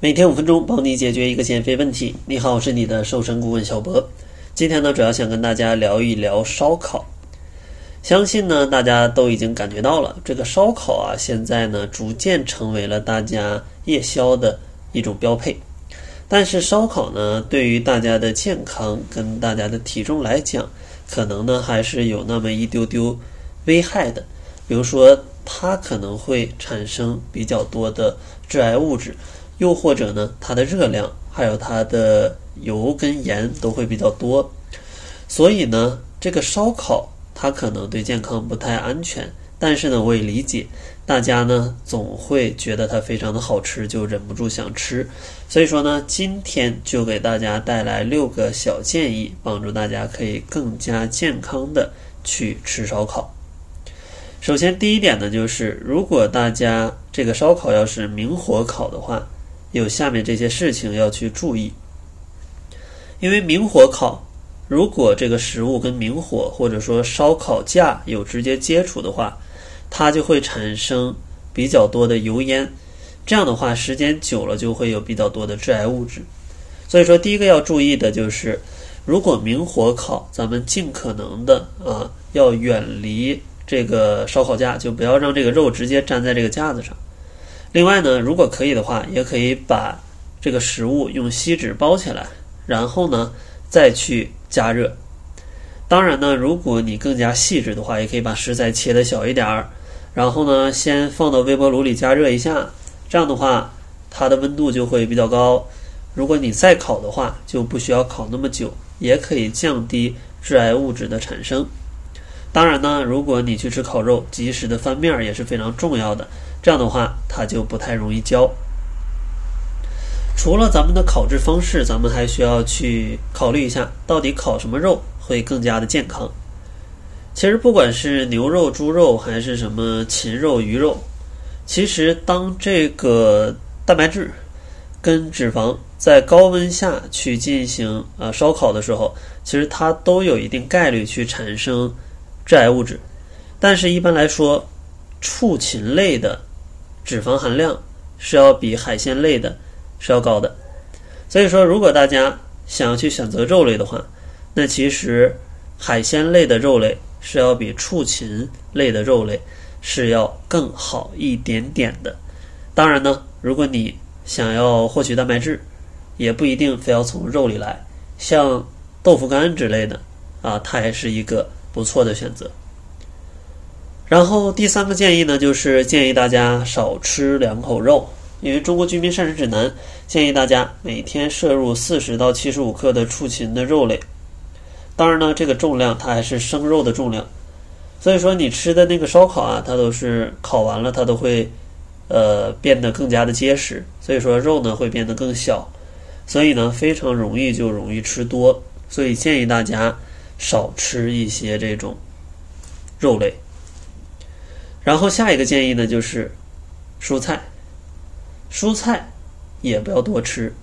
每天五分钟，帮你解决一个减肥问题。你好，我是你的瘦身顾问小博。今天呢，主要想跟大家聊一聊烧烤。相信呢，大家都已经感觉到了，这个烧烤啊，现在呢，逐渐成为了大家夜宵的一种标配。但是，烧烤呢，对于大家的健康跟大家的体重来讲，可能呢，还是有那么一丢丢危害的。比如说，它可能会产生比较多的致癌物质。又或者呢，它的热量还有它的油跟盐都会比较多，所以呢，这个烧烤它可能对健康不太安全。但是呢，我也理解大家呢总会觉得它非常的好吃，就忍不住想吃。所以说呢，今天就给大家带来六个小建议，帮助大家可以更加健康的去吃烧烤。首先，第一点呢，就是如果大家这个烧烤要是明火烤的话。有下面这些事情要去注意，因为明火烤，如果这个食物跟明火或者说烧烤架有直接接触的话，它就会产生比较多的油烟，这样的话时间久了就会有比较多的致癌物质。所以说，第一个要注意的就是，如果明火烤，咱们尽可能的啊要远离这个烧烤架，就不要让这个肉直接粘在这个架子上。另外呢，如果可以的话，也可以把这个食物用锡纸包起来，然后呢再去加热。当然呢，如果你更加细致的话，也可以把食材切的小一点儿，然后呢先放到微波炉里加热一下，这样的话它的温度就会比较高。如果你再烤的话，就不需要烤那么久，也可以降低致癌物质的产生。当然呢，如果你去吃烤肉，及时的翻面也是非常重要的。这样的话，它就不太容易焦。除了咱们的烤制方式，咱们还需要去考虑一下，到底烤什么肉会更加的健康。其实，不管是牛肉、猪肉，还是什么禽肉、鱼肉，其实当这个蛋白质跟脂肪在高温下去进行呃烧烤的时候，其实它都有一定概率去产生致癌物质。但是，一般来说，畜禽类的。脂肪含量是要比海鲜类的是要高的，所以说，如果大家想要去选择肉类的话，那其实海鲜类的肉类是要比畜禽类的肉类是要更好一点点的。当然呢，如果你想要获取蛋白质，也不一定非要从肉里来，像豆腐干之类的啊，它也是一个不错的选择。然后第三个建议呢，就是建议大家少吃两口肉，因为《中国居民膳食指南》建议大家每天摄入四十到七十五克的畜禽的肉类。当然呢，这个重量它还是生肉的重量，所以说你吃的那个烧烤啊，它都是烤完了，它都会呃变得更加的结实，所以说肉呢会变得更小，所以呢非常容易就容易吃多，所以建议大家少吃一些这种肉类。然后下一个建议呢，就是蔬菜，蔬菜也不要多吃。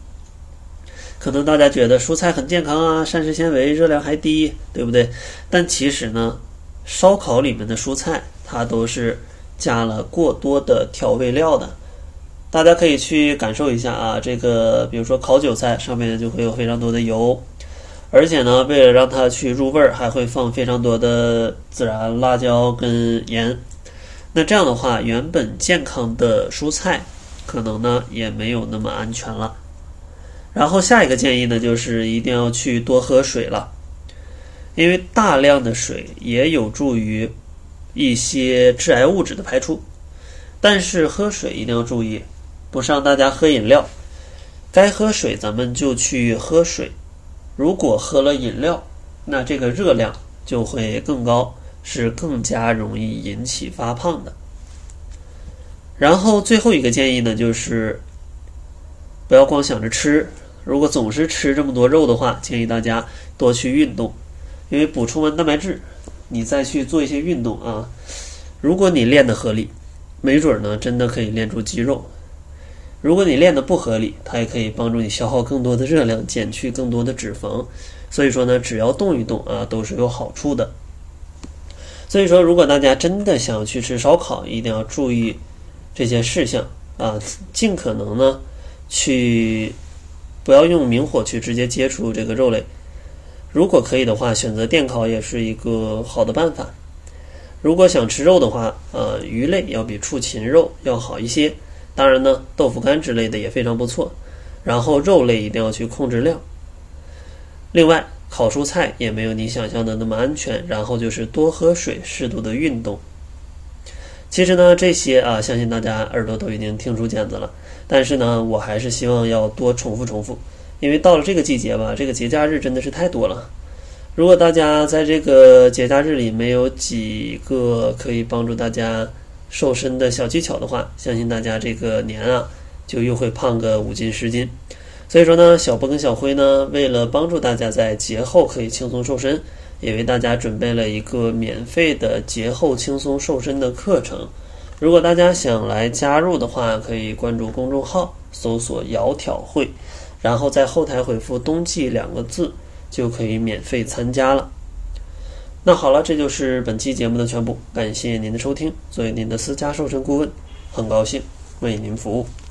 可能大家觉得蔬菜很健康啊，膳食纤维、热量还低，对不对？但其实呢，烧烤里面的蔬菜它都是加了过多的调味料的。大家可以去感受一下啊，这个比如说烤韭菜上面就会有非常多的油，而且呢，为了让它去入味儿，还会放非常多的孜然、辣椒跟盐。那这样的话，原本健康的蔬菜，可能呢也没有那么安全了。然后下一个建议呢，就是一定要去多喝水了，因为大量的水也有助于一些致癌物质的排出。但是喝水一定要注意，不是让大家喝饮料，该喝水咱们就去喝水。如果喝了饮料，那这个热量就会更高。是更加容易引起发胖的。然后最后一个建议呢，就是不要光想着吃。如果总是吃这么多肉的话，建议大家多去运动，因为补充完蛋白质，你再去做一些运动啊。如果你练的合理，没准呢真的可以练出肌肉；如果你练的不合理，它也可以帮助你消耗更多的热量，减去更多的脂肪。所以说呢，只要动一动啊，都是有好处的。所以说，如果大家真的想要去吃烧烤，一定要注意这些事项啊，尽可能呢去不要用明火去直接接触这个肉类。如果可以的话，选择电烤也是一个好的办法。如果想吃肉的话，呃，鱼类要比畜禽肉要好一些。当然呢，豆腐干之类的也非常不错。然后肉类一定要去控制量。另外，烤蔬菜也没有你想象的那么安全。然后就是多喝水，适度的运动。其实呢，这些啊，相信大家耳朵都已经听出茧子了。但是呢，我还是希望要多重复重复，因为到了这个季节吧，这个节假日真的是太多了。如果大家在这个节假日里没有几个可以帮助大家瘦身的小技巧的话，相信大家这个年啊就又会胖个五斤十斤。所以说呢，小波跟小辉呢，为了帮助大家在节后可以轻松瘦身，也为大家准备了一个免费的节后轻松瘦身的课程。如果大家想来加入的话，可以关注公众号，搜索“窈窕会”，然后在后台回复“冬季”两个字。就可以免费参加了。那好了，这就是本期节目的全部。感谢您的收听。作为您的私家瘦身顾问，很高兴为您服务。